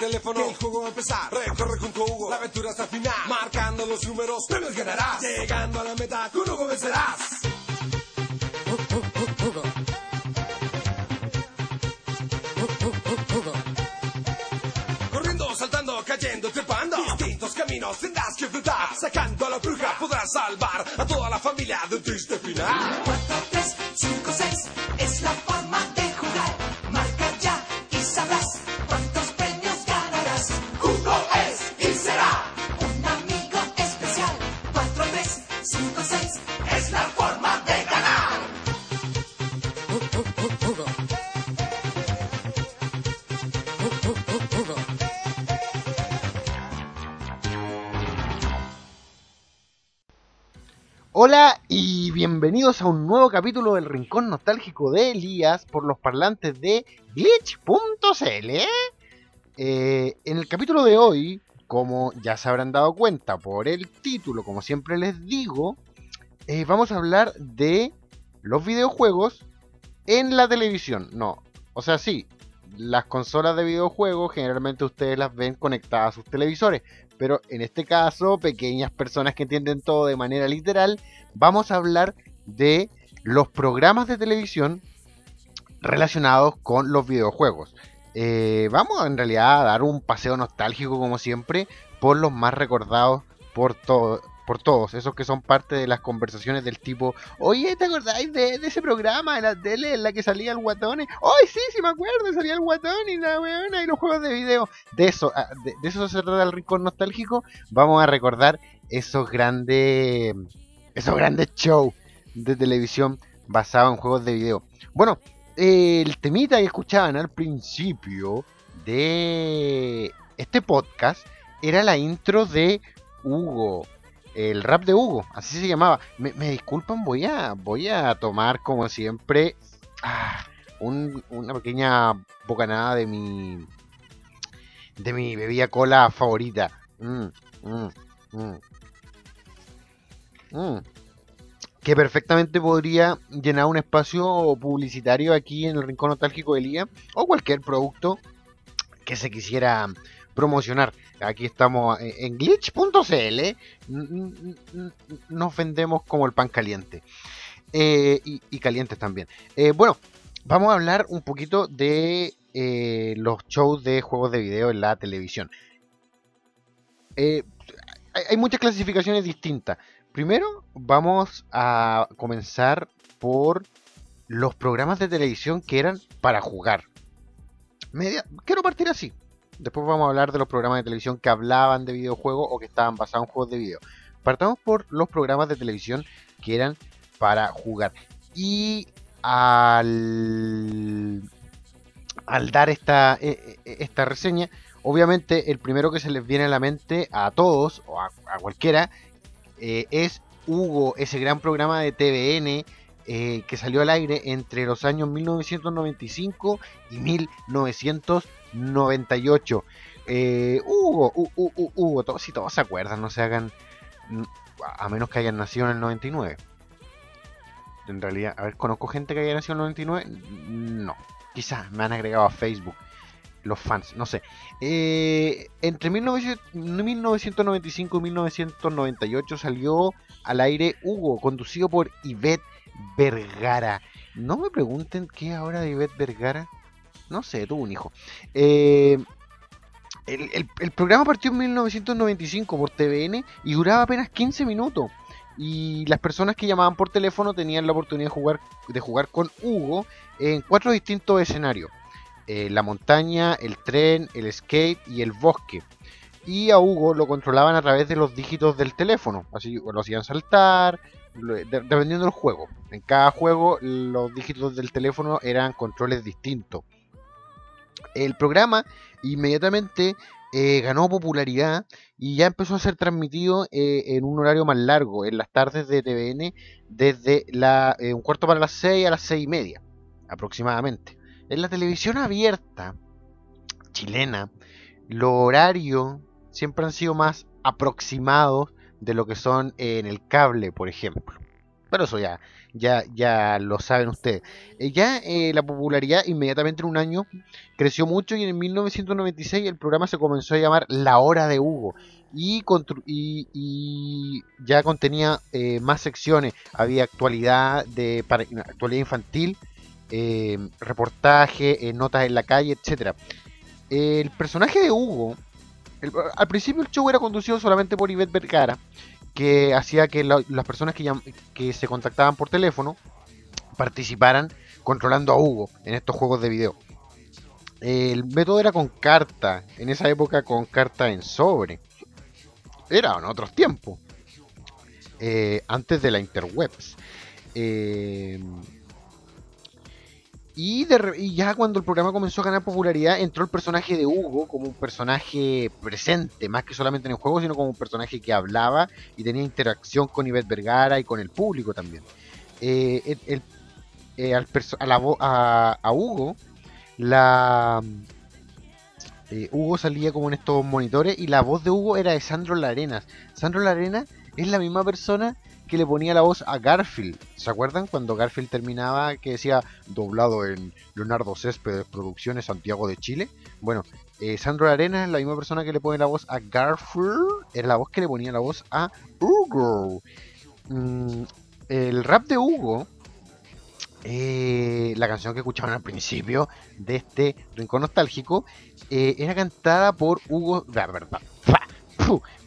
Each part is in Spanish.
teléfono, que el juego va a empezar. Recorre a Hugo, la aventura hasta el final. Marcando los números, premios ganarás. Llegando a la meta, con Hugo vencerás. Hugo. Hugo. Corriendo, saltando, cayendo, trepando. Distintos caminos tendrás que enfrentar. Sacando a la bruja podrás salvar a toda la familia de un triste final. 4, 3, 5, 6 Hola y bienvenidos a un nuevo capítulo del Rincón Nostálgico de Elías por los parlantes de glitch.cl. Eh, en el capítulo de hoy, como ya se habrán dado cuenta por el título, como siempre les digo, eh, vamos a hablar de los videojuegos en la televisión. No, o sea, sí, las consolas de videojuegos generalmente ustedes las ven conectadas a sus televisores, pero en este caso, pequeñas personas que entienden todo de manera literal, vamos a hablar de los programas de televisión relacionados con los videojuegos. Eh, vamos en realidad a dar un paseo nostálgico como siempre por los más recordados por, to- por todos, esos que son parte de las conversaciones del tipo, oye, ¿te acordáis de, ese programa de la tele en la que salía el guatón? ¡Ay, sí, sí me acuerdo! Salía el guatón y la weona y los juegos de video. De eso, ah, de, de eso se trata el rincón nostálgico. Vamos a recordar esos grandes, esos grandes shows de televisión basados en juegos de video. Bueno, el temita que escuchaban al principio de este podcast era la intro de Hugo. El rap de Hugo, así se llamaba. Me, disculpan, voy a, voy a tomar como siempre ah, un- una pequeña bocanada de mi de mi bebida cola favorita. Mm, mm, mm. Mm. Que perfectamente podría llenar un espacio publicitario aquí en el Rincón Nostálgico de Lía o cualquier producto que se quisiera promocionar. Aquí estamos en en glitch.cl. Nos vendemos como el pan caliente. Eh, y, calientes también. Eh, bueno, vamos a hablar un poquito de eh, los shows de juegos de video en la televisión. Eh, hay, hay muchas clasificaciones distintas. Primero, vamos a comenzar por los programas de televisión que eran para jugar. Media- Quiero partir así. Después vamos a hablar de los programas de televisión que hablaban de videojuegos o que estaban basados en juegos de video. Partamos por los programas de televisión que eran para jugar. Y al, al dar esta, e- e- esta reseña, obviamente el primero que se les viene a la mente a todos o a, cualquiera eh, es Hugo, ese gran programa de TVN eh, que salió al aire entre los años 1995 y 1998. Eh, Hugo, Hu- Hu- Hu- Hugo, todos, si todos se acuerdan, no se hagan, a menos que hayan nacido en el 99. En realidad, a ver, ¿conozco gente que haya nacido en el 99? No, quizás me han agregado a Facebook los fans, no sé. Eh, entre 1900 1995 y 1998 salió al aire Hugo, conducido por Ivette Vergara. No me pregunten qué ahora de Ivette Vergara. No sé, tuvo un hijo. Eh, el, programa partió en 1995 por TVN y duraba apenas 15 minutos. Y las personas que llamaban por teléfono tenían la oportunidad de jugar, de jugar con Hugo en cuatro distintos escenarios. Eh, la montaña, el tren, el skate y el bosque. Y a Hugo lo controlaban a través de los dígitos del teléfono. Así lo hacían saltar, de- dependiendo del juego. En cada juego los dígitos del teléfono eran controles distintos. El programa inmediatamente eh, ganó popularidad y ya empezó a ser transmitido eh, en un horario más largo, en las tardes de TVN, desde la, eh, un cuarto para las 6 a las 6 y media, aproximadamente. En la televisión abierta chilena, los horarios siempre han sido más aproximados de lo que son en el cable, por ejemplo. Pero eso ya, ya, ya lo saben ustedes. Eh, ya eh, la popularidad inmediatamente en un año creció mucho y en 1996 el programa se comenzó a llamar La Hora de Hugo. Y, ya contenía eh, más secciones. Había actualidad de para, actualidad infantil, reportaje, notas en la calle, etcétera. El personaje de Hugo, al principio el show era conducido solamente por Ivette Vergara, que hacía que la- las personas que se contactaban por teléfono participaran controlando a Hugo en estos juegos de video. El método era con carta, en esa época con carta en sobre. Era en otros tiempos, eh, antes de la interwebs. Eh, y, ya cuando el programa comenzó a ganar popularidad, entró el personaje de Hugo como un personaje presente, más que solamente en el juego, sino como un personaje que hablaba y tenía interacción con Ivette Vergara y con el público también. Eh, el- eh, a, la a, a Hugo, la eh, Hugo salía como en estos monitores y la voz de Hugo era de Sandro Larenas. Sandro Larenas es la misma persona que le ponía la voz a Garfield. ¿Se acuerdan cuando Garfield terminaba que decía doblado en Leonardo Céspedes Producciones Santiago de Chile? Bueno, eh, Sandro Arenas es la misma persona que le pone la voz a Garfield. Era la voz que le ponía la voz a Hugo. Mm, el rap de Hugo, eh, la canción que escuchaban al principio de este rincón nostálgico, eh, era cantada por Hugo. ah, verdad,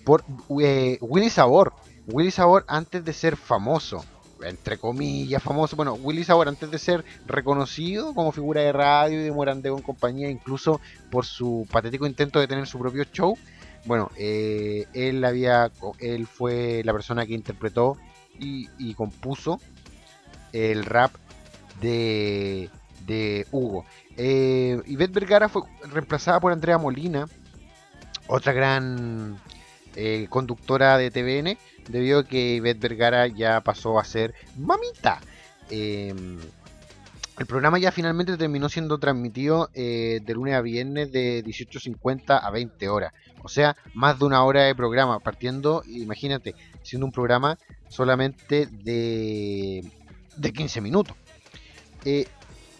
por eh, Willy Sabor. Willy Sabor antes de ser famoso, entre comillas famoso, bueno, Willy Sabor antes de ser reconocido como figura de radio y de Morandeo en compañía, incluso por su patético intento de tener su propio show, bueno, eh, él había, él fue la persona que interpretó y, compuso el rap de, de Hugo. Eh, Ivette Vergara fue reemplazada por Andrea Molina, otra gran eh, conductora de TVN, debido a que Ivette Vergara ya pasó a ser mamita. Eh, el programa ya finalmente terminó siendo transmitido eh, de lunes a viernes de 18.50 a 20 horas. O sea, más de una hora de programa, partiendo, imagínate, siendo un programa solamente de, de 15 minutos. Eh,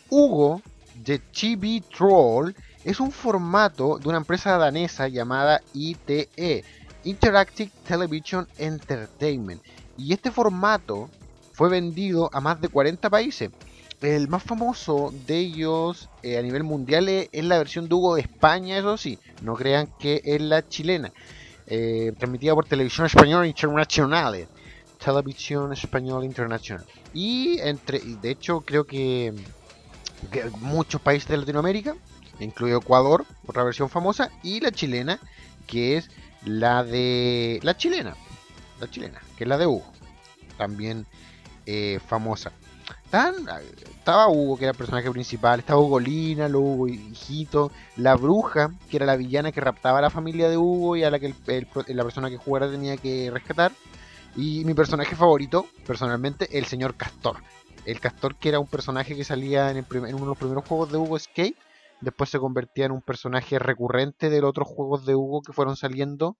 Hugo de Chibi Troll es un formato de una empresa danesa llamada ITE, Interactive Television Entertainment. Y este formato fue vendido a más de 40 países. El más famoso de ellos eh, a nivel mundial es, es la versión de de España, eso sí, no crean que es la chilena. Eh, transmitida por Televisión Española Internacional. Televisión Española Internacional. Y entre, de hecho creo que, que muchos países de Latinoamérica, incluido Ecuador, otra versión famosa, y la chilena, que es la de la chilena, la chilena, que es la de Hugo, también eh, famosa. Tan, estaba Hugo, que era el personaje principal, estaba Hugo Lina, lo Hugo Hijito, la bruja, que era la villana que raptaba a la familia de Hugo y a la que la persona que jugara tenía que rescatar. Y mi personaje favorito, personalmente, el señor Castor. El Castor que era un personaje que salía en, el prim- en uno de los primeros juegos de Hugo Escape. Después se convertía en un personaje recurrente de los otros juegos de Hugo que fueron saliendo.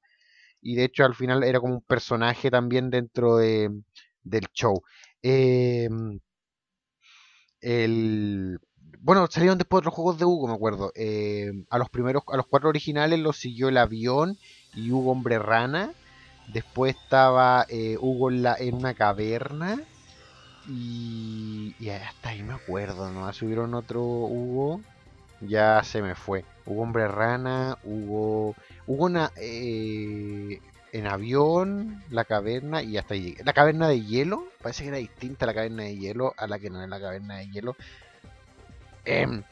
Y de hecho al final era como un personaje también dentro de, del show. Eh, el, bueno, salieron después otros juegos de Hugo, me acuerdo. Eh, a los primeros, a los cuatro originales los siguió el avión y Hugo Hombre Rana. Después estaba eh, Hugo en, en una caverna. Y, y hasta ahí me acuerdo, ¿no? Subieron otro Hugo. Ya se me fue. Hugo Hombre Rana, Hugo. Hugo na- eh, en avión, la caverna y hasta ahí. La caverna de hielo, parece que era distinta la caverna de hielo a la que no es la caverna de hielo. Em,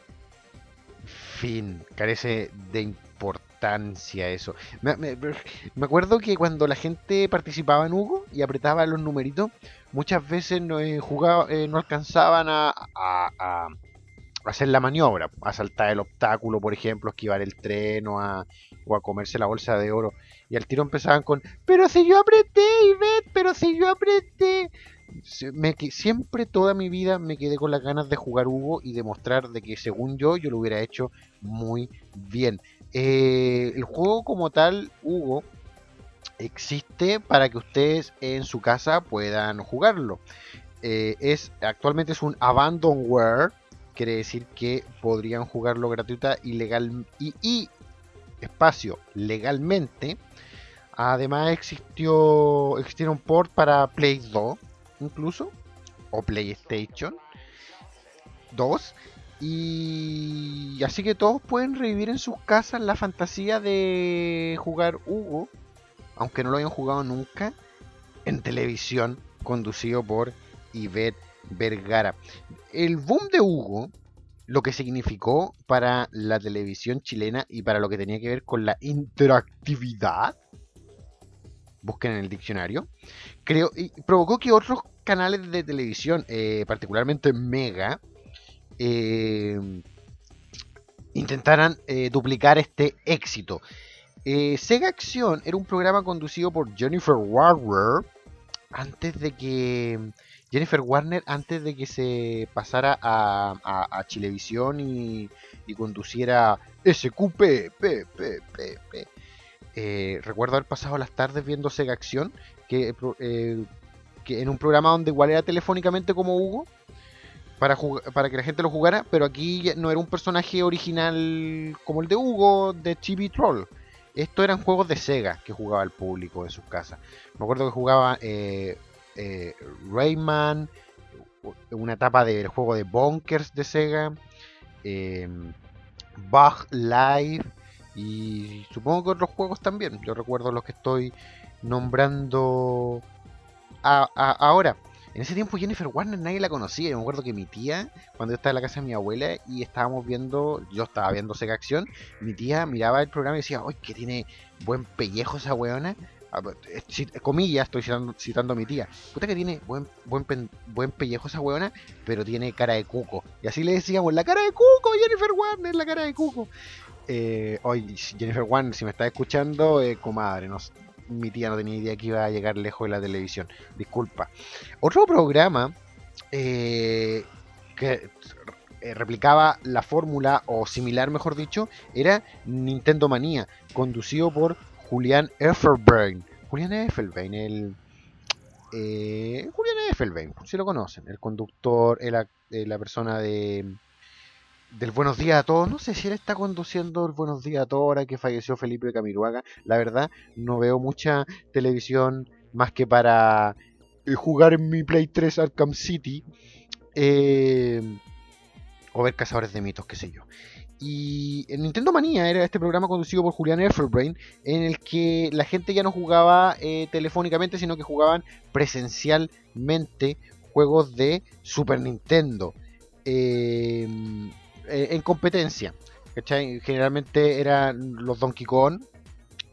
fin, carece de importancia eso. Me, me- me acuerdo que cuando la gente participaba en Hugo y apretaba los numeritos, muchas veces no, eh, jugaba, eh, no alcanzaban a, a- a hacer la maniobra, a saltar el obstáculo, por ejemplo, esquivar el tren o a, o a comerse la bolsa de oro. Y al tiro empezaban con, pero si yo apreté, Ivette, pero si yo apreté. Me, siempre toda mi vida me quedé con las ganas de jugar Hugo y demostrar de que según yo yo lo hubiera hecho muy bien. Eh, el juego como tal, Hugo, existe para que ustedes en su casa puedan jugarlo. eh, es actualmente es un abandonware, quiere decir que podrían jugarlo gratuita y y, espacio legalmente. Además existió existieron port para Play 2 incluso o PlayStation 2 y así que todos pueden revivir en sus casas la fantasía de jugar Hugo, aunque no lo hayan jugado nunca, en televisión, conducido por Ivette Vergara. El boom de Hugo, lo que significó para la televisión chilena y para lo que tenía que ver con la interactividad, busquen en el diccionario, creo, y provocó que otros canales de televisión, eh, particularmente Mega, eh, intentaran eh, duplicar este éxito. Sega Acción era un programa conducido por Jennifer Warner antes de que Jennifer Warner antes de que se pasara a, a, Chilevisión y, y conduciera SQP P, P, P, P. Eh, recuerdo haber pasado las tardes viendo Sega Acción que, eh, que en un programa donde igual era telefónicamente como Hugo para, para que la gente lo jugara, pero aquí no era un personaje original como el de Hugo de Chibi Troll. Estos eran juegos de Sega que jugaba el público en sus casas. Me acuerdo que jugaba eh, eh, Rayman, una etapa del juego de Bonkers de Sega, eh, Bug Live y supongo que otros juegos también. Yo recuerdo los que estoy nombrando ahora. En ese tiempo Jennifer Warner nadie la conocía. Yo me acuerdo que mi tía, cuando yo estaba en la casa de mi abuela y estábamos viendo, yo estaba viendo Sega Acción, mi tía miraba el programa y decía, ¡ay, que tiene buen pellejo esa weona! Comillas, estoy citando, a mi tía. Puta que tiene buen, buen, buen pellejo esa weona, pero tiene cara de cuco. Y así le decíamos, la cara de cuco, Jennifer Warner, la cara de cuco. Eh, hoy, Jennifer Warner, si me está escuchando, eh, comadre, no, mi tía no tenía idea que iba a llegar lejos de la televisión. Disculpa. Otro programa eh, que eh, replicaba la fórmula, o similar mejor dicho, era Nintendo Manía, conducido por Julián Effelbein. Julián Effelbein, el... Eh, Julián Effelbein, si lo conocen, el conductor, el, eh, la persona de del Buenos Días a Todos. No sé si él está conduciendo el Buenos Días a Todos ahora que falleció Felipe Camiruaga. La verdad, no veo mucha televisión más que para eh, jugar en mi Play 3 Arkham City. Eh, o ver Cazadores de Mitos, qué sé yo. Y en Nintendo Manía era este programa conducido por Julián Efferbrain, en el que la gente ya no jugaba eh, telefónicamente, sino que jugaban presencialmente juegos de Super Nintendo. Eh, en competencia. Generalmente eran los Donkey Kong.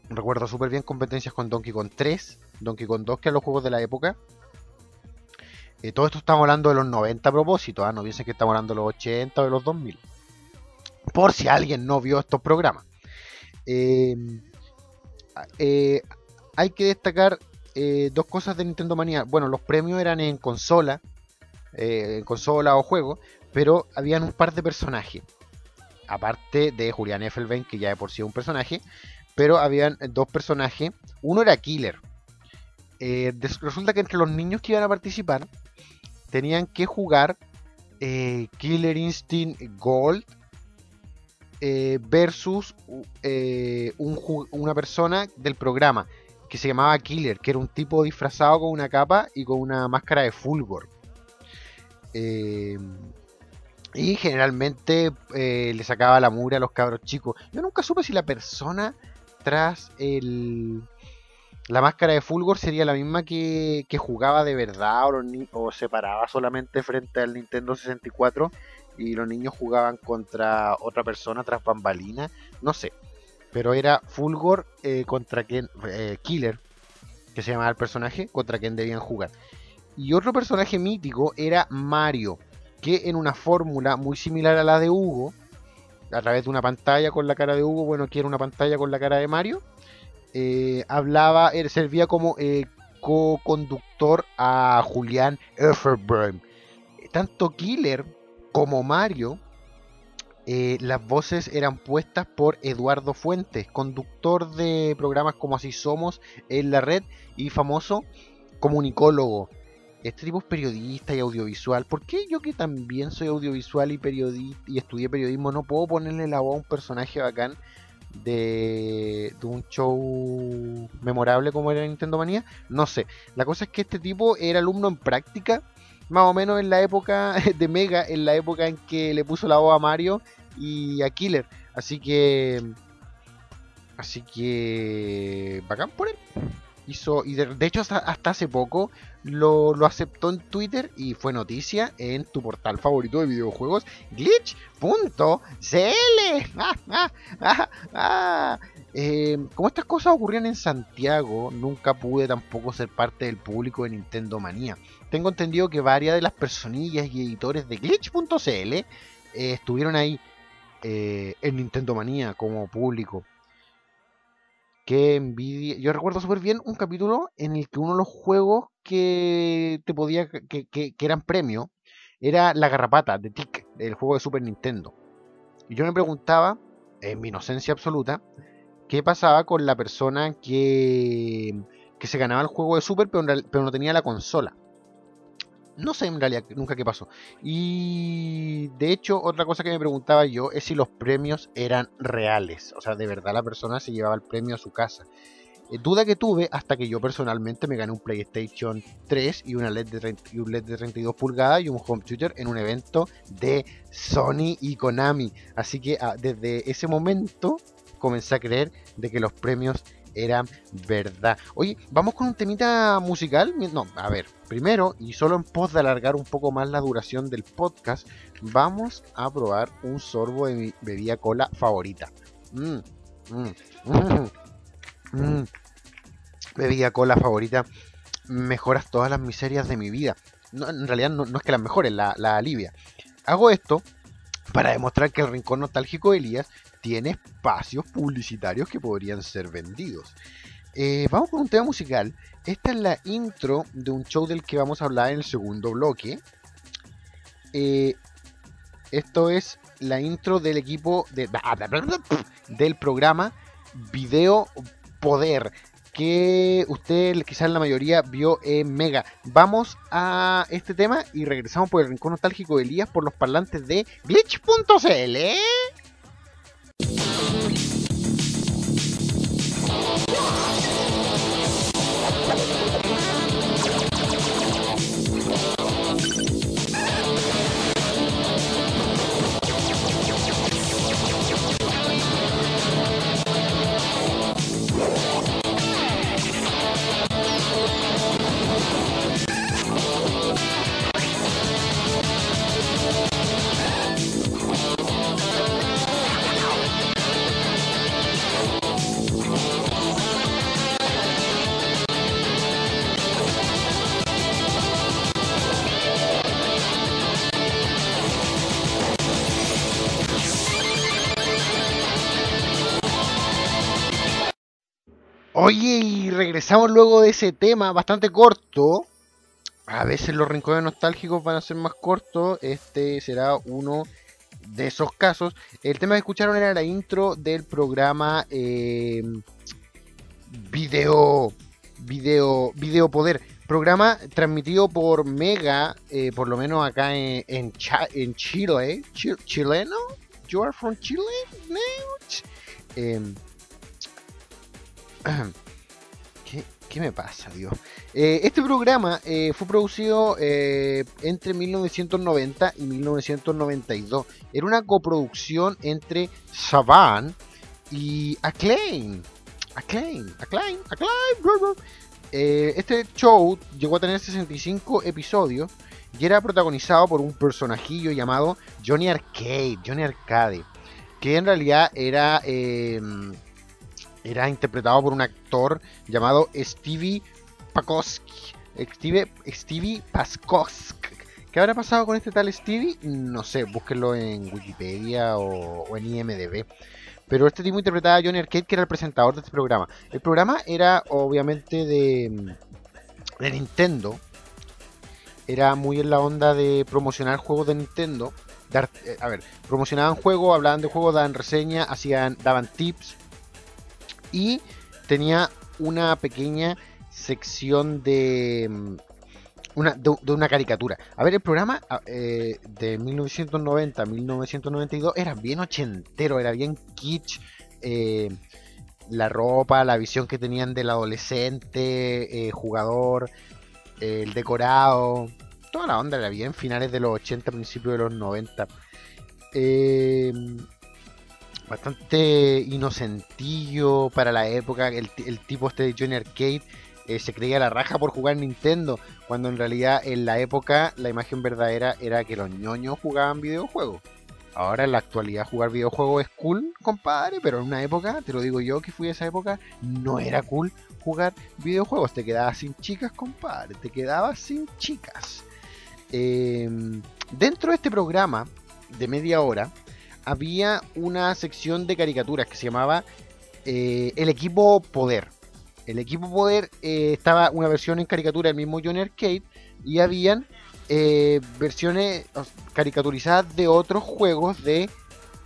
Recuerdo súper bien competencias con Donkey Kong 3, Donkey Kong 2, que eran los juegos de la época. Eh, todo esto estamos hablando de los 90 a propósito, ¿eh? no piensen que estamos hablando de los 80 o de los 2000. Por si alguien no vio estos programas. Eh, eh, hay que destacar dos cosas de Nintendo Manía. Bueno, los premios eran en consola, en consola o juego, pero habían un par de personajes. Aparte de Julián Effelbein, que ya de por sí es un personaje, pero habían dos personajes. Uno era Killer. Eh, resulta que entre los niños que iban a participar tenían que jugar eh, Killer Instinct Gold eh, versus eh, un, una persona del programa que se llamaba Killer, que era un tipo disfrazado con una capa y con una máscara de Fulgor. Eh, y generalmente eh, le sacaba la mugre a los cabros chicos. Yo nunca supe si la persona tras el, la máscara de Fulgor sería la misma que, jugaba de verdad o, se paraba solamente frente al Nintendo 64 y los niños jugaban contra otra persona tras bambalina. No sé. Pero era Fulgor eh, contra quien. Eh, Killer, que se llamaba el personaje, contra quien debían jugar. Y otro personaje mítico era Mario que en una fórmula muy similar a la de Hugo, a través de una pantalla con la cara de Hugo, bueno, que era una pantalla con la cara de Mario, eh, hablaba, él servía como eh, co-conductor a Julián Efferburn. Tanto Killer como Mario, eh, las voces eran puestas por Eduardo Fuentes, conductor de programas como Así Somos en la red y famoso comunicólogo este tipo es periodista y audiovisual. ¿Por qué yo que también soy audiovisual y y estudié periodismo no puedo ponerle la voz a un personaje bacán de un show memorable como era Nintendo Manía? No sé. La cosa es que este tipo era alumno en práctica, más o menos en la época de Mega, en la época en que le puso la voz a Mario y a Killer. Así que... Así que... Bacán por él hizo, y de, hecho hasta, hasta hace poco lo, aceptó en Twitter y fue noticia en tu portal favorito de videojuegos, glitch.cl. Eh, como estas cosas ocurrían en Santiago, nunca pude tampoco ser parte del público de Nintendo Manía. Tengo entendido que varias de las personillas y editores de glitch.cl eh, estuvieron ahí eh, en Nintendo Manía como público. Qué envidia. Yo recuerdo súper bien un capítulo en el que uno de los juegos que te podía. que, que, que eran premio era La Garrapata de Tic, el juego de Super Nintendo. Y yo me preguntaba, en mi inocencia absoluta, qué pasaba con la persona que, que se ganaba el juego de Super, pero, pero no tenía la consola. No sé en realidad nunca qué pasó. Y de hecho, otra cosa que me preguntaba yo es si los premios eran reales. O sea, de verdad la persona se llevaba el premio a su casa. Eh, duda que tuve hasta que yo personalmente me gané un PlayStation 3 y, una LED de 30 y un LED de 32 pulgadas y un home theater en un evento de Sony y Konami. Así que ah, desde ese momento comencé a creer de que los premios eran verdad. Oye, vamos con un temita musical. No, a ver, primero, y solo en pos de alargar un poco más la duración del podcast, vamos a probar un sorbo de mi bebida cola favorita. Mm, mm, mm, mm. Bebida cola favorita. Mejoras todas las miserias de mi vida. No, en realidad no, no es que las mejores, la, la alivia. Hago esto para demostrar que el rincón nostálgico de Elías tiene espacios publicitarios que podrían ser vendidos. Eh, vamos con un tema musical. Esta es la intro de un show del que vamos a hablar en el segundo bloque. Eh, esto es la intro del equipo de, del programa Video Poder que usted quizás la mayoría vio en Mega. Vamos a este tema y regresamos por el rincón nostálgico de Elías por los parlantes de glitch.cl. Oye, y regresamos luego de ese tema bastante corto. A veces los rincones nostálgicos van a ser más cortos. Este será uno de esos casos. El tema que escucharon era la intro del programa eh, Video. Video. Video Poder. Programa transmitido por Mega, eh, por lo menos acá en, en, en Chile. Chi- ¿Chileno? ¿You are from Chile? No. Em, ¿Qué, me pasa, Dios? Eh, este programa eh, fue producido eh, entre 1990 y 1992. Era una coproducción entre Saban y Acclaim. Acclaim, Acclaim, Acclaim. este show llegó a tener 65 episodios y era protagonizado por un personajillo llamado Johnny Arcade, Johnny Arcade, que en realidad era era interpretado por un actor llamado Stevie Pakoski. Stevie, Stevie Paskowski. ¿Qué habrá pasado con este tal Stevie? No sé, búsquenlo en Wikipedia o, en IMDB. Pero este tipo interpretaba a Johnny Arcade, que era el presentador de este programa. El programa era obviamente de, de Nintendo. Era muy en la onda de promocionar juegos de Nintendo. Eh, a ver, promocionaban juegos, hablaban de juegos, daban reseña, hacían, daban tips y tenía una pequeña sección de mm, una, de, una caricatura. A ver, el programa a- eh, de 1990 a 1992 era bien ochentero, era bien kitsch. eh, la ropa, la visión que tenían del adolescente, eh, jugador, el decorado, toda la onda era bien finales de los 80, principios de los 90. Eh, bastante inocentillo para la época. El, el tipo este de Johnny Arcade eh, se creía la raja por jugar Nintendo, cuando en realidad en la época la imagen verdadera era que los ñoños jugaban videojuegos. Ahora en la actualidad jugar videojuegos es cool, compadre, pero en una época, te lo digo yo que fui a esa época, no era cool jugar videojuegos. Te quedabas sin chicas, compadre, te quedabas sin chicas. Eh, dentro de este programa de media hora había una sección de caricaturas que se llamaba eh, El Equipo Poder. El Equipo Poder eh, estaba una versión en caricatura del mismo Johnny Arcade y habían eh, versiones caricaturizadas de otros juegos de,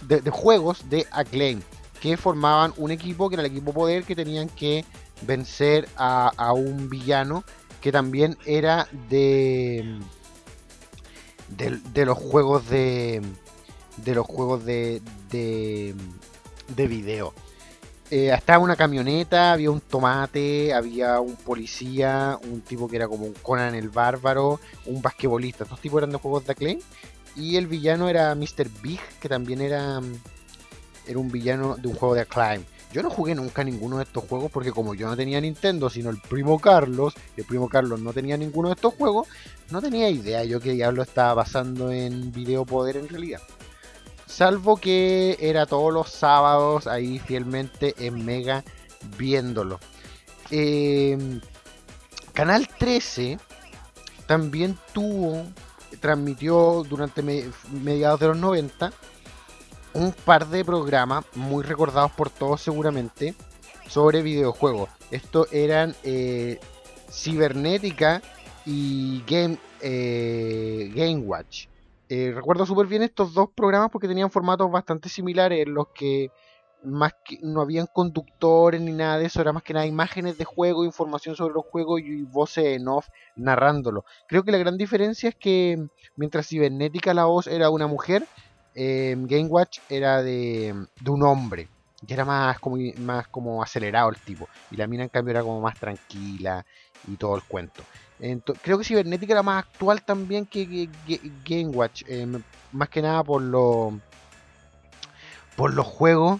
de, juegos de Acclaim que formaban un equipo que era el equipo poder que tenían que vencer a, un villano que también era de, de los juegos de de los juegos de de, de video eh, estaba una camioneta, había un tomate, había un policía, un tipo que era como un Conan el bárbaro, un basquetbolista. Estos tipos eran de juegos de Acclaim. Y el villano era Mr. Big, que también era, era un villano de un juego de Acclaim. Yo no jugué nunca ninguno de estos juegos porque como yo no tenía Nintendo, sino el primo Carlos, y el primo Carlos no tenía ninguno de estos juegos, no tenía idea yo qué diablo estaba pasando en Video Poder en realidad. Salvo que era todos los sábados ahí fielmente en Mega viéndolo. Eh, Canal 13 también tuvo, transmitió durante me- mediados de los 90 un par de programas muy recordados por todos seguramente sobre videojuegos. Estos eran eh, Cibernética y Game, eh, Game Watch. Eh, recuerdo súper bien estos dos programas porque tenían formatos bastante similares en los que más que no habían conductores ni nada de eso, era más que nada imágenes de juego, información sobre los juegos y voces en off narrándolo. Creo que la gran diferencia es que mientras Cibernética la voz era una mujer, eh, Game Watch era de, un hombre. Y era más como, más como acelerado el tipo. Y la mina en cambio era como más tranquila y todo el cuento. Creo que Cibernética era más actual también que, que- Game Watch. eh, más que nada por lo por los juegos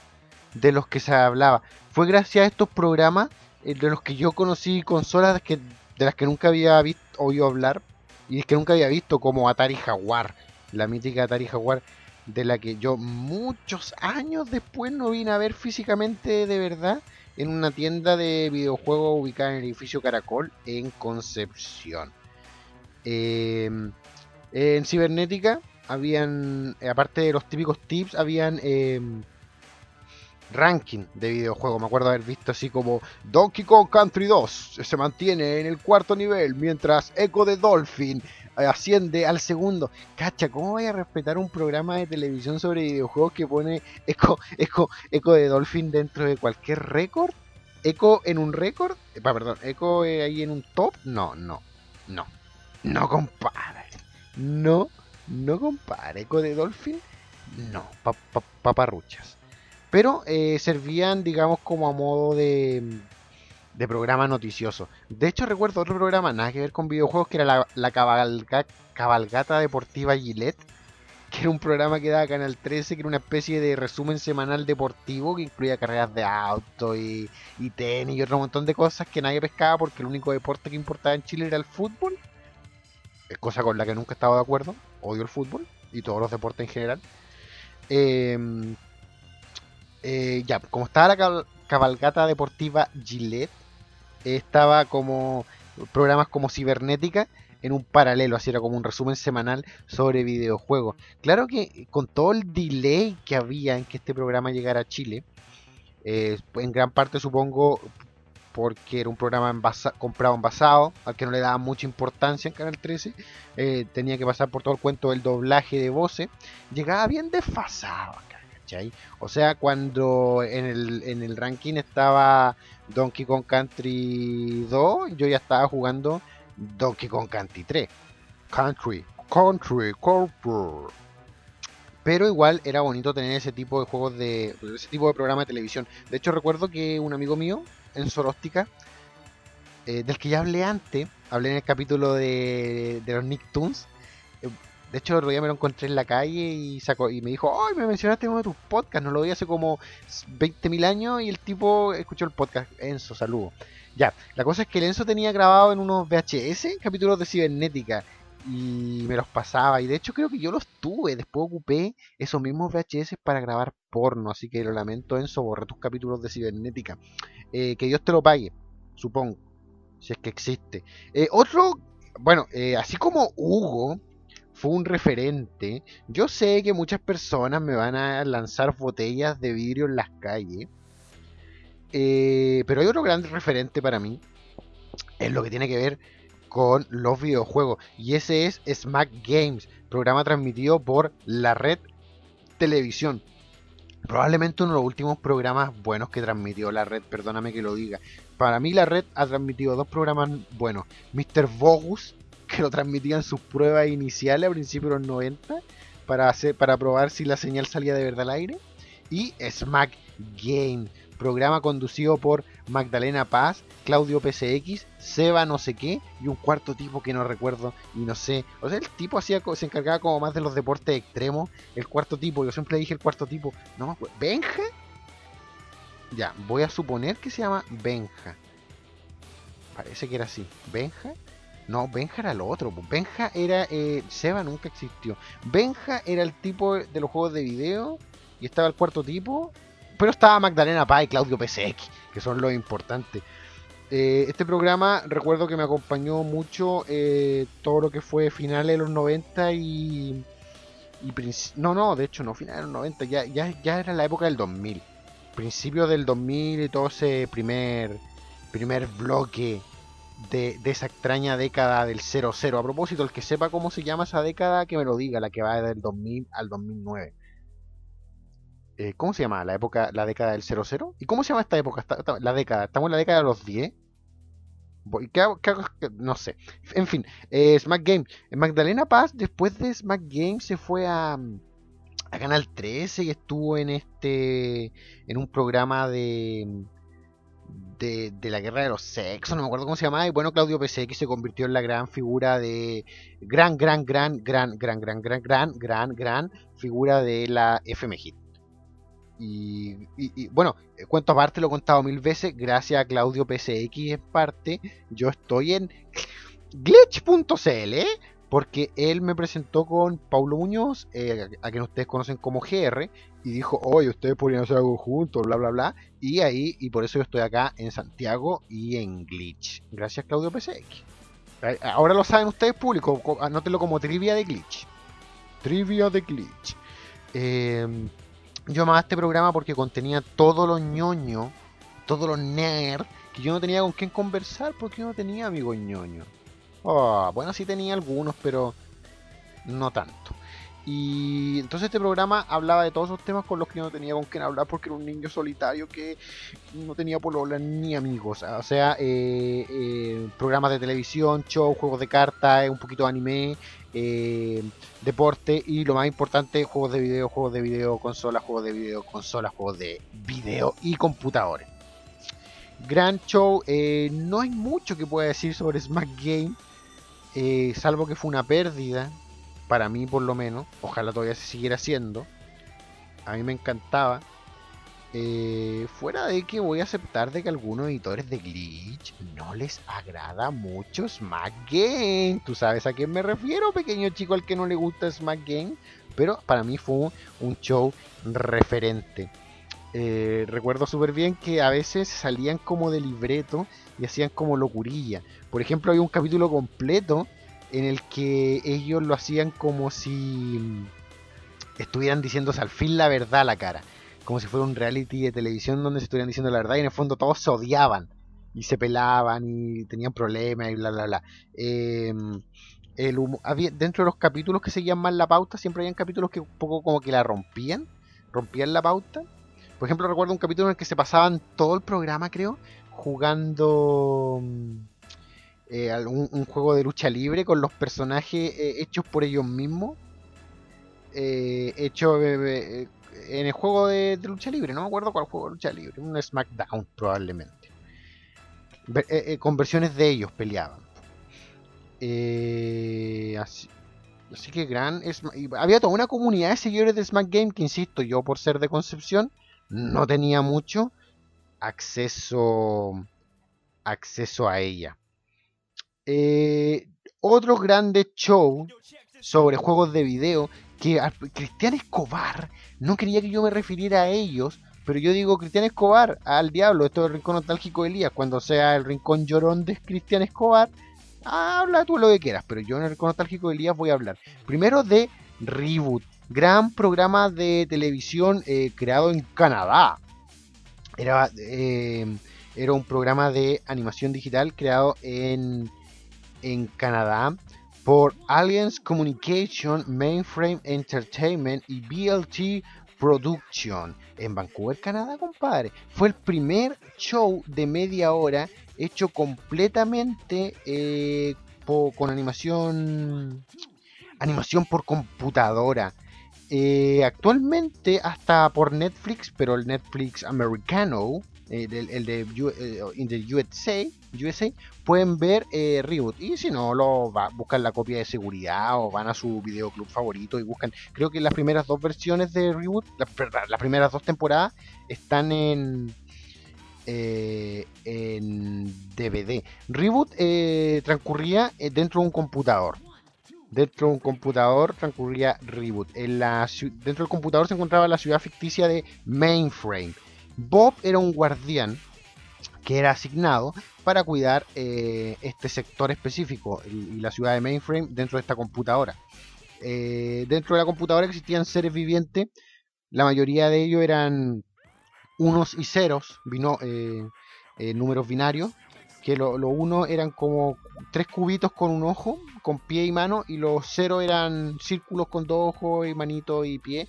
de los que se hablaba. Fue gracias a estos programas eh, de los que yo conocí consolas de las que nunca había visto, oído hablar y que nunca había visto, como Atari Jaguar, la mítica Atari Jaguar, de la que yo muchos años después no vine a ver físicamente de verdad en una tienda de videojuegos ubicada en el edificio Caracol en Concepción. Eh, en Cibernética habían, eh, aparte de los típicos tips, habían eh, ranking de videojuegos. Me acuerdo haber visto así como Donkey Kong Country 2 se mantiene en el cuarto nivel, mientras Echo de Dolphin asciende al segundo. Cacha, ¿cómo voy a respetar un programa de televisión sobre videojuegos que pone Echo, Echo, Echo de Dolphin dentro de cualquier récord? ¿Echo en un récord? Eh, perdón, ¿Echo eh, ahí en un top? No, no, no. No, compadre. No, no, compadre. ¿Echo de Dolphin? No, pa- paparruchas. Pero eh, servían, digamos, como a modo de, de programa noticioso. De hecho, recuerdo otro programa, nada que ver con videojuegos, que era la, la cabalga- cabalgata deportiva Gillette, que era un programa que daba Canal 13, que era una especie de resumen semanal deportivo que incluía carreras de auto y, y tenis y otro montón de cosas que nadie pescaba porque el único deporte que importaba en Chile era el fútbol. Cosa con la que nunca he estado de acuerdo. Odio el fútbol y todos los deportes en general. Eh, eh, ya, como estaba la cabal- cabalgata deportiva Gillette, estaba como programas como Cibernética en un paralelo, así era como un resumen semanal sobre videojuegos. Claro que con todo el delay que había en que este programa llegara a Chile, eh, en gran parte supongo porque era un programa envasa- comprado envasado, al que no le daba mucha importancia en Canal 13, eh, tenía que pasar por todo el cuento del doblaje de voces, llegaba bien desfasado ¿cachai? O sea, cuando en el, en el ranking estaba Donkey Kong Country 2, yo ya estaba jugando Donkey Kong Country 3. Country, Country, Country. Pero igual era bonito tener ese tipo de juegos de. ese tipo de programa de televisión. De hecho, recuerdo que un amigo mío, en Soróstica, eh, del que ya hablé antes, hablé en el capítulo de, de los Nicktoons. De hecho, el otro día me lo encontré en la calle y sacó y me dijo, ¡ay, me mencionaste en uno de tus podcasts! No lo vi hace como 20.000 años y el tipo escuchó el podcast. Enzo, saludo. Ya, la cosa es que el Enzo tenía grabado en unos VHS capítulos de cibernética y me los pasaba. Y de hecho creo que yo los tuve. Después ocupé esos mismos VHS para grabar porno. Así que lo lamento, Enzo, borré tus capítulos de cibernética. Eh, que Dios te lo pague, supongo. Si es que existe. Eh, otro, bueno, eh, así como Hugo fue un referente, yo sé que muchas personas me van a lanzar botellas de vidrio en las calles. Eh, pero hay otro gran referente para mí. Es lo que tiene que ver con los videojuegos. Y ese es Smack Games, programa transmitido por la red televisión. Probablemente uno de los últimos programas buenos que transmitió la red, perdóname que lo diga. Para mí la red ha transmitido dos programas buenos. Mr. Bogus, que lo transmitía en sus pruebas iniciales a principios de los 90, para, hacer, para probar si la señal salía de verdad al aire. Y Smack Game, programa conducido por Magdalena Paz, Claudio PCX, Seba no sé qué y un cuarto tipo que no recuerdo y no sé. O sea, el tipo hacía, se encargaba como más de los deportes extremos. El cuarto tipo, yo siempre dije el cuarto tipo. No me acuerdo. ¿Benja? Ya, voy a suponer que se llama Benja. Parece que era así. ¿Benja? No, Benja era lo otro. Benja era. eh, Seba nunca existió. Benja era el tipo de los juegos de video. Y estaba el cuarto tipo. Pero estaba Magdalena Paz y Claudio PCX, que son los importantes. Eh, este programa recuerdo que me acompañó mucho eh, todo lo que fue finales de los 90 y... y no, no, de hecho no, finales de los 90, ya, ya, ya era la época del 2000. Principios del 2000 y todo ese primer, primer bloque de, esa extraña década del 00. A propósito, el que sepa cómo se llama esa década, que me lo diga, la que va del 2000 al 2009. Eh, ¿Cómo se llama la época, la década del 00? ¿Y cómo se llama esta época? Esta- la década. ¿Estamos en la década de los 10? Voy- ¿Qué hago? ¿Qué hago? ¿Qué- No sé. En fin, eh, Smack Game. Eh, Magdalena Paz, después de Smack Game, se fue a, a Canal 13 y estuvo en este. en un programa de. De, la guerra de los sexos, no me acuerdo cómo se llamaba. Y bueno, Claudio PCX se convirtió en la gran figura de. Gran, gran, gran, gran, gran, gran, gran, gran, gran, gran figura de la FM Hit. Y, bueno, eh, cuento aparte, lo he contado mil veces, gracias a Claudio PCX en parte, yo estoy en glitch.cl, ¿eh? Porque él me presentó con Paulo Muñoz, eh, a quien ustedes conocen como GR, y dijo, oye, ustedes podrían hacer algo juntos, bla, bla, bla, y ahí, y por eso yo estoy acá en Santiago y en Glitch. Gracias Claudio. Eh, Ahora lo saben ustedes público, co- anótenlo como trivia de Glitch. Trivia de Glitch. Eh, yo amaba este programa porque contenía todo lo ñoño, todo lo nerd, que yo no tenía con quién conversar porque yo no tenía amigos ñoño. Ah, bueno, sí tenía algunos, pero no tanto. Y entonces este programa hablaba de todos esos temas con los que yo no tenía con quién hablar porque era un niño solitario que no tenía polola ni amigos. O sea, eh, eh, programas de televisión, show, juegos de cartas, un poquito de anime, eh, deporte y lo más importante, juegos de video, juegos de video, consolas, juegos de video, consolas, juegos de video y computadores. Gran show, eh, no hay mucho que pueda decir sobre Smack Game, eh, salvo que fue una pérdida, para mí por lo menos, ojalá todavía se siguiera haciendo, a mí me encantaba. Eh, fuera de que voy a aceptar de que algunos editores de Glitch no les agrada mucho Smack. Tú sabes a quién me refiero, pequeño chico al que no le gusta Smack Game. Pero para mí fue un show referente. Eh, recuerdo súper bien que a veces salían como de libreto y hacían como locurilla. Por ejemplo, había un capítulo completo en el que ellos lo hacían como si estuvieran diciéndose al fin la verdad a la cara. Como si fuera un reality de televisión donde se estuvieran diciendo la verdad y en el fondo todos se odiaban y se pelaban y tenían problemas y bla bla bla. Eh, el humo- había, dentro de los capítulos que seguían más la pauta, siempre habían capítulos que un poco como que la rompían, rompían la pauta. Por ejemplo, recuerdo un capítulo en el que se pasaban todo el programa, creo, jugando mm, eh, un, juego de lucha libre con los personajes eh, hechos por ellos mismos. Eh, hecho eh, en el juego de, lucha libre, no me acuerdo cuál juego de lucha libre, un SmackDown probablemente. Con versiones de ellos peleaban. Así, así que gran. Había toda una comunidad de seguidores de Smack Game que, insisto, yo por ser de Concepción no tenía mucho acceso acceso a ella. Eh, otros grandes shows sobre juegos de video que Cristian Escobar no quería que yo me refiriera a ellos, pero yo digo Cristian Escobar al diablo, esto es el rincón nostálgico de Elías, cuando sea el rincón llorón de Cristian Escobar, habla tú lo que quieras, pero yo en el rincón nostálgico de Elías voy a hablar. Primero de Reboot, gran programa de televisión eh, creado en Canadá. Era, eh, era un programa de animación digital creado en, en Canadá por Alliance Communication, Mainframe Entertainment y BLT Production en Vancouver, Canadá, compadre. Fue el primer show de media hora hecho completamente eh, con animación animación por computadora. Eh, actualmente hasta por Netflix, pero el Netflix americano, eh, el, de eh, in the USA, USA, pueden ver eh, Reboot. Y si no, lo va, buscan la copia de seguridad o van a su videoclub favorito y buscan. Creo que las primeras dos versiones de Reboot, las primeras dos temporadas, están en. eh, en DVD. Reboot eh, transcurría dentro de un computador. Dentro de un computador transcurría Reboot. En la, dentro del computador se encontraba la ciudad ficticia de Mainframe. Bob era un guardián que era asignado para cuidar eh, este sector específico y, la ciudad de Mainframe dentro de esta computadora. Eh, dentro de la computadora existían seres vivientes, la mayoría de ellos eran unos y ceros, eh, eh, números binarios, que lo unos eran como tres cubitos con un ojo, con pie y mano, y los ceros eran círculos con dos ojos y manito y pie.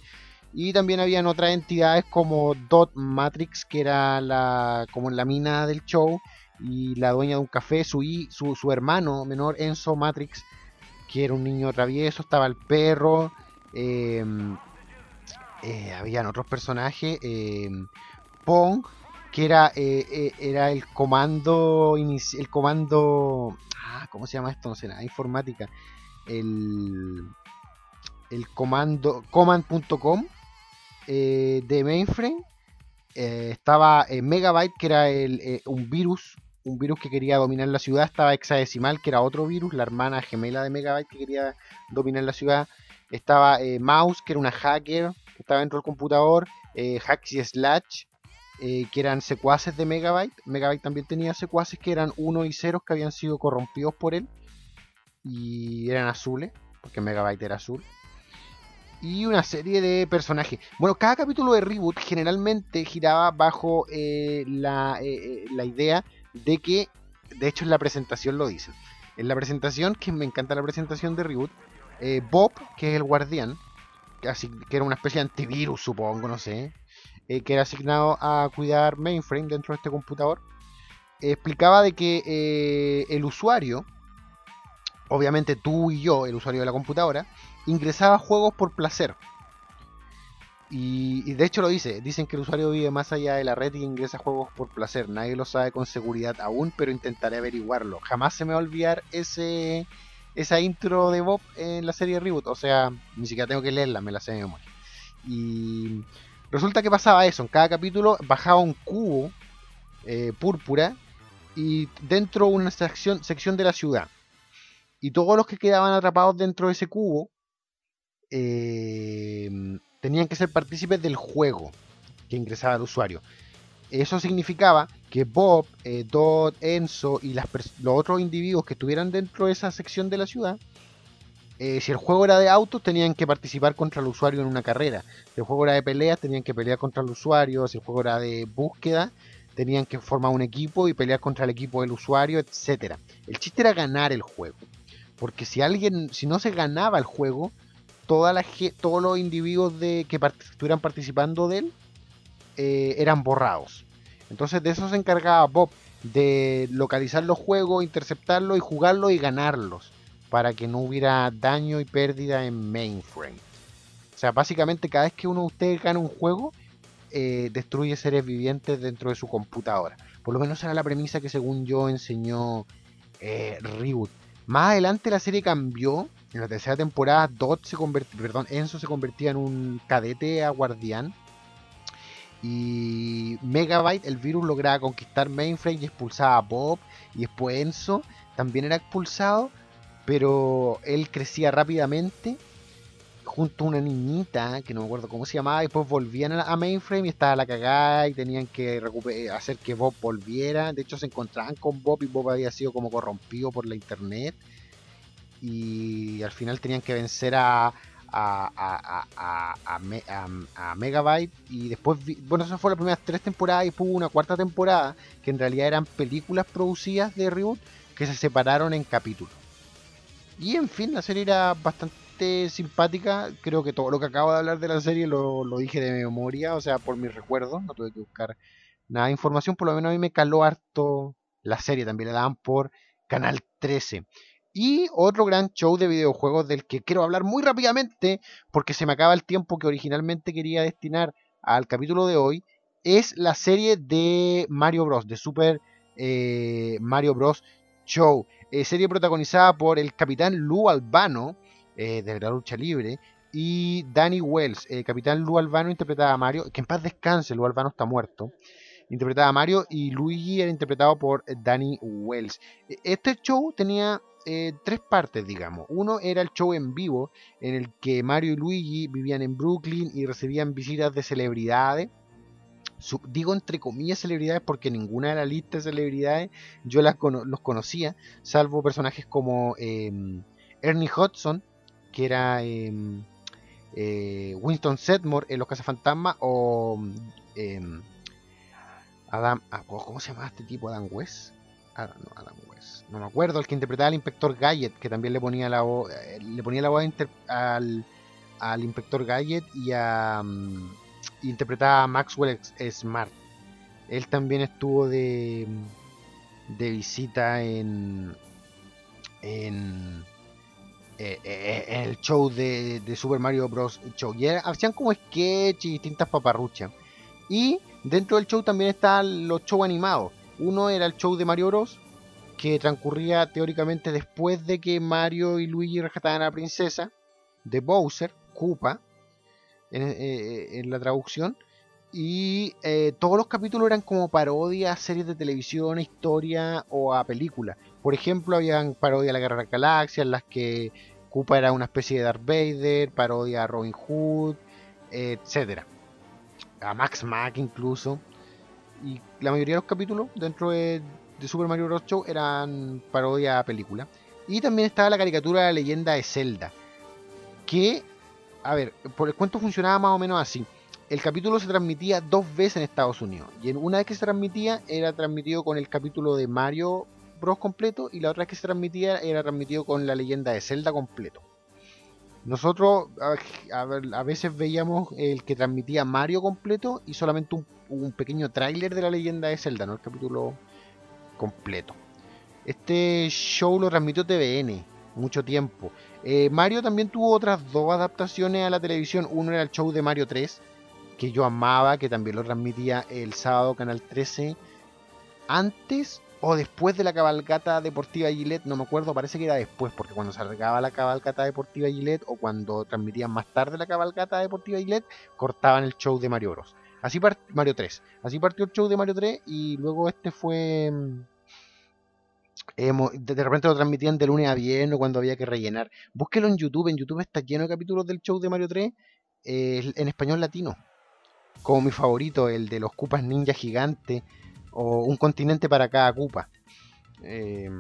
Y también habían otras entidades como Dot Matrix, que era la, como la mina del show, y la dueña de un café, su, su, su hermano menor, Enzo Matrix, que era un niño travieso, estaba el perro, eh, eh, habían otros personajes, eh, Pong, que era, eh, eh, era el comando, el comando, ah, ¿cómo se llama esto? No sé nada, informática, el, el comando, command.com eh, de mainframe, estaba Megabyte, que era un virus, un virus que quería dominar la ciudad, estaba Hexadecimal, que era otro virus, la hermana gemela de Megabyte que quería dominar la ciudad, estaba Mouse, que era una hacker, que estaba dentro del computador, eh, Haxi Slash, eh, que eran secuaces de Megabyte. Megabyte también tenía secuaces que eran 1 y 0 que habían sido corrompidos por él y eran azules, porque Megabyte era azul. Y una serie de personajes. Bueno, cada capítulo de Reboot generalmente giraba bajo eh, la, eh, la idea de que, de hecho en la presentación lo dicen. En la presentación, que me encanta la presentación de Reboot, Bob, que es el guardián, así, que era una especie de antivirus, supongo, no sé, eh, que era asignado a cuidar mainframe dentro de este computador, explicaba de que eh, el usuario, obviamente tú y yo, el usuario de la computadora, ingresaba juegos por placer. Y, y de hecho lo dice, dicen que el usuario vive más allá de la red y ingresa juegos por placer. Nadie lo sabe con seguridad aún, pero intentaré averiguarlo. Jamás se me va a olvidar ese, esa intro de Bob en la serie Reboot. O sea, ni siquiera tengo que leerla, me la sé de memoria. Y resulta que pasaba eso. En cada capítulo bajaba un cubo eh, púrpura y dentro una sección, sección de la ciudad. Y todos los que quedaban atrapados dentro de ese cubo eh, tenían que ser partícipes del juego que ingresaba el usuario. Eso significaba que Bob, eh, Enzo y los otros individuos que estuvieran dentro de esa sección de la ciudad, eh, si el juego era de autos, tenían que participar contra el usuario en una carrera. Si el juego era de peleas, tenían que pelear contra el usuario. Si el juego era de búsqueda, tenían que formar un equipo y pelear contra el equipo del usuario, etcétera. El chiste era ganar el juego. Porque si alguien, si no se ganaba el juego, toda la, todos los individuos de, que estuvieran participando de él eh, eran borrados. Entonces de eso se encargaba Bob. de localizar los juegos, interceptarlos y jugarlos y ganarlos para que no hubiera daño y pérdida en mainframe. O sea, básicamente cada vez que uno de ustedes gana un juego, eh, destruye seres vivientes dentro de su computadora. Por lo menos era la premisa que según yo enseñó eh, Reboot. Más adelante la serie cambió. En la tercera temporada, Dot se perdón, Enzo se convertía en un cadete a guardián. Y Megabyte, el virus, lograba conquistar Mainframe y expulsaba a Bob. Y después Enzo también era expulsado. Pero él crecía rápidamente junto a una niñita que no me acuerdo cómo se llamaba, y después volvían a, Mainframe y estaba la cagada y tenían que hacer que Bob volviera. De hecho, se encontraban con Bob y Bob había sido como corrompido por la internet. Y al final tenían que vencer a Megabyte. Y después, vi- bueno, esas fueron las primeras tres temporadas y después hubo una cuarta temporada que en realidad eran películas producidas de Reboot que se separaron en capítulos. Y en fin, la serie era bastante simpática. Creo que todo lo que acabo de hablar de la serie lo, dije de memoria, o sea, por mis recuerdos. No tuve que buscar nada de información. Por lo menos a mí me caló harto la serie. También la daban por Canal 13. Y otro gran show de videojuegos del que quiero hablar muy rápidamente, porque se me acaba el tiempo que originalmente quería destinar al capítulo de hoy, es la serie de Mario Bros. de Super eh, Mario Bros. Show. Eh, serie protagonizada por el capitán Lou Albano, eh, de la lucha libre, y Danny Wells. El capitán Lou Albano interpretaba a Mario, que en paz descanse, Lou Albano está muerto. Interpretaba a Mario y Luigi era interpretado por eh, Danny Wells. Eh, Este show tenía eh, tres partes, digamos. Uno era el show en vivo, en el que Mario y Luigi vivían en Brooklyn y recibían visitas de celebridades. Digo entre comillas celebridades porque ninguna de la lista de celebridades yo las cono- los conocía, salvo personajes como eh, Ernie Hudson, que era eh, eh, Winston Sedmore en Los Cazafantasmas, o eh, Adam, ah, ¿cómo se llama este tipo? Adam West. No, Adam West. No me acuerdo, el que interpretaba al inspector Gadget, que también le ponía la voz, eh, le ponía la voz al, al inspector Gadget y a mm, interpretaba a Maxwell Smart. Él también estuvo de, de visita en en, eh, eh, en el show de, Super Mario Bros. Show. Y hacían como sketch y distintas paparruchas. Y dentro del show también estaban los shows animados. Uno era el show de Mario Bros. que transcurría teóricamente después de que Mario y Luigi rescataban a la princesa de Bowser, Koopa, en, eh, en la traducción. Y eh, todos los capítulos eran como parodias series de televisión, historia o a películas. Por ejemplo, habían parodia a la Guerra de las Galaxias, en las que Koopa era una especie de Darth Vader, parodia a Robin Hood, etcétera. A Max Mack incluso. Y la mayoría de los capítulos dentro de, de Super Mario Bros. Show eran parodia a película. Y también estaba la caricatura de la leyenda de Zelda. Que, a ver, por el cuento funcionaba más o menos así. El capítulo se transmitía dos veces en Estados Unidos. Y una vez que se transmitía, era transmitido con el capítulo de Mario Bros. completo. Y la otra vez que se transmitía, era transmitido con la leyenda de Zelda completo. Nosotros a veces veíamos el que transmitía Mario completo y solamente un, un pequeño tráiler de la leyenda de Zelda, no el capítulo completo. Este show lo transmitió TVN mucho tiempo. Eh, Mario también tuvo otras dos adaptaciones a la televisión. Uno era el show de Mario 3, que yo amaba, que también lo transmitía el sábado Canal 13. Antes o después de la cabalgata deportiva Gillette, no me acuerdo, parece que era después, porque cuando se alargaba la cabalgata deportiva Gillette o cuando transmitían más tarde la cabalgata deportiva Gillette, cortaban el show de Mario Bros. Así Mario 3. Así partió el show de Mario 3 y luego este fue eh, de repente lo transmitían de lunes a viernes cuando había que rellenar. Búsquelo en YouTube, en YouTube está lleno de capítulos del show de Mario 3 eh, en español latino. Como mi favorito, el de los Cupas Ninja Gigante o Un continente para cada Cupa. Eh,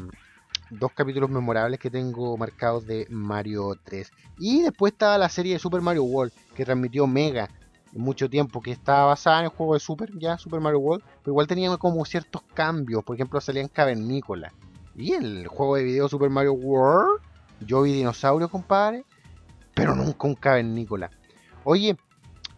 dos capítulos memorables que tengo marcados de Mario 3. Y después estaba la serie de Super Mario World que transmitió Mega mucho tiempo, que estaba basada en el juego de Super, ya Super Mario World, pero igual tenía como ciertos cambios, por ejemplo salían cavernícolas. Y el juego de video Super Mario World, yo vi dinosaurios, compadre, pero nunca un cavernícola. Oye,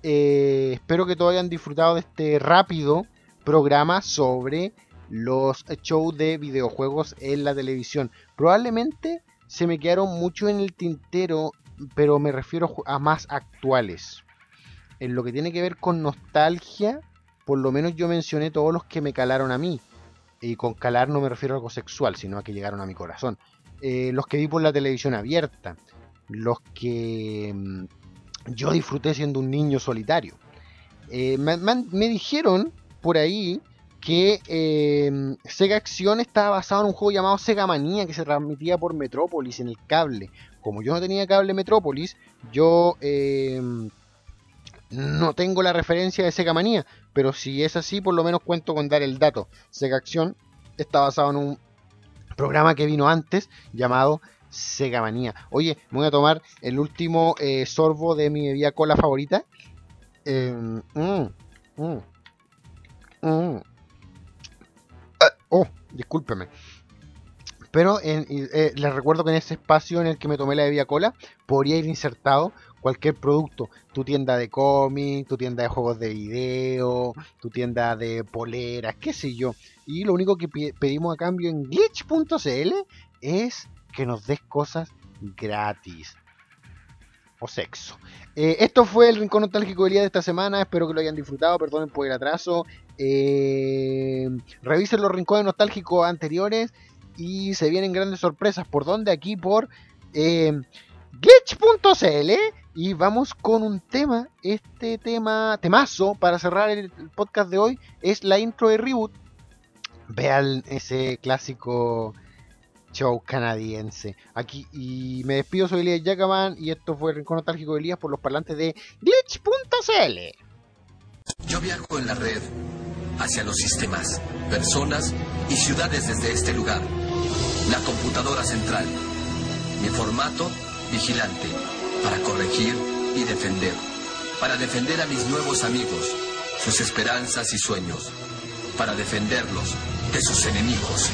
eh, espero que todos hayan disfrutado de este rápido programa sobre los shows de videojuegos en la televisión. Probablemente se me quedaron mucho en el tintero, pero me refiero a más actuales. En lo que tiene que ver con nostalgia, por lo menos yo mencioné todos los que me calaron a mí. Y con calar no me refiero a algo sexual, sino a que llegaron a mi corazón. Eh, los que vi por la televisión abierta. Los que mm, yo disfruté siendo un niño solitario. Eh, me, dijeron por ahí que eh, Sega Acción estaba basado en un juego llamado Sega Manía que se transmitía por Metrópolis en el cable. Como yo no tenía cable Metrópolis, yo no tengo la referencia de Sega Manía, pero si es así, por lo menos cuento con dar el dato. Sega Acción está basado en un programa que vino antes llamado Sega Manía. Oye, voy a tomar el último eh, sorbo de mi bebida cola favorita. Eh, mm, mm, mm. Ah, oh, discúlpeme. Pero en- eh, les recuerdo que en ese espacio en el que me tomé la bebida cola podría ir insertado cualquier producto. Tu tienda de cómics, tu tienda de juegos de video, tu tienda de poleras, qué sé yo. Y lo único que pedimos a cambio en glitch.cl es que nos des cosas gratis. O sexo. Eh, esto fue el Rincón Nostálgico del día de esta semana. Espero que lo hayan disfrutado. Perdonen por el atraso. Eh, revisen los rincones nostálgicos anteriores. Y se vienen grandes sorpresas. ¿Por dónde? Aquí por eh, glitch.cl. Y vamos con un tema. Este tema, temazo, para cerrar el, podcast de hoy, es la intro de Reboot. Vean ese clásico show canadiense. Aquí y me despido, soy Elías Jacaman y esto fue el Rincón Nostálgico de Elías por los parlantes de glitch.cl. Yo viajo en la red hacia los sistemas, personas y ciudades desde este lugar. La computadora central. Mi formato, vigilante, para corregir y defender. Para defender a mis nuevos amigos, sus esperanzas y sueños. Para defenderlos de sus enemigos.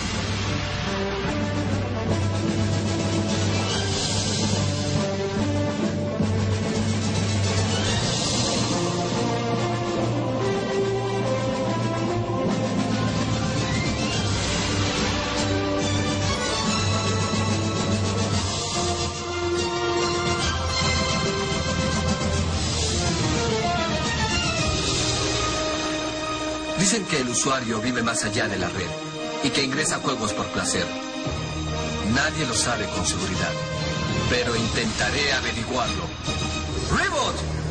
Usuario vive más allá de la red y que ingresa juegos por placer. Nadie lo sabe con seguridad, pero intentaré averiguarlo. ¡Rebot!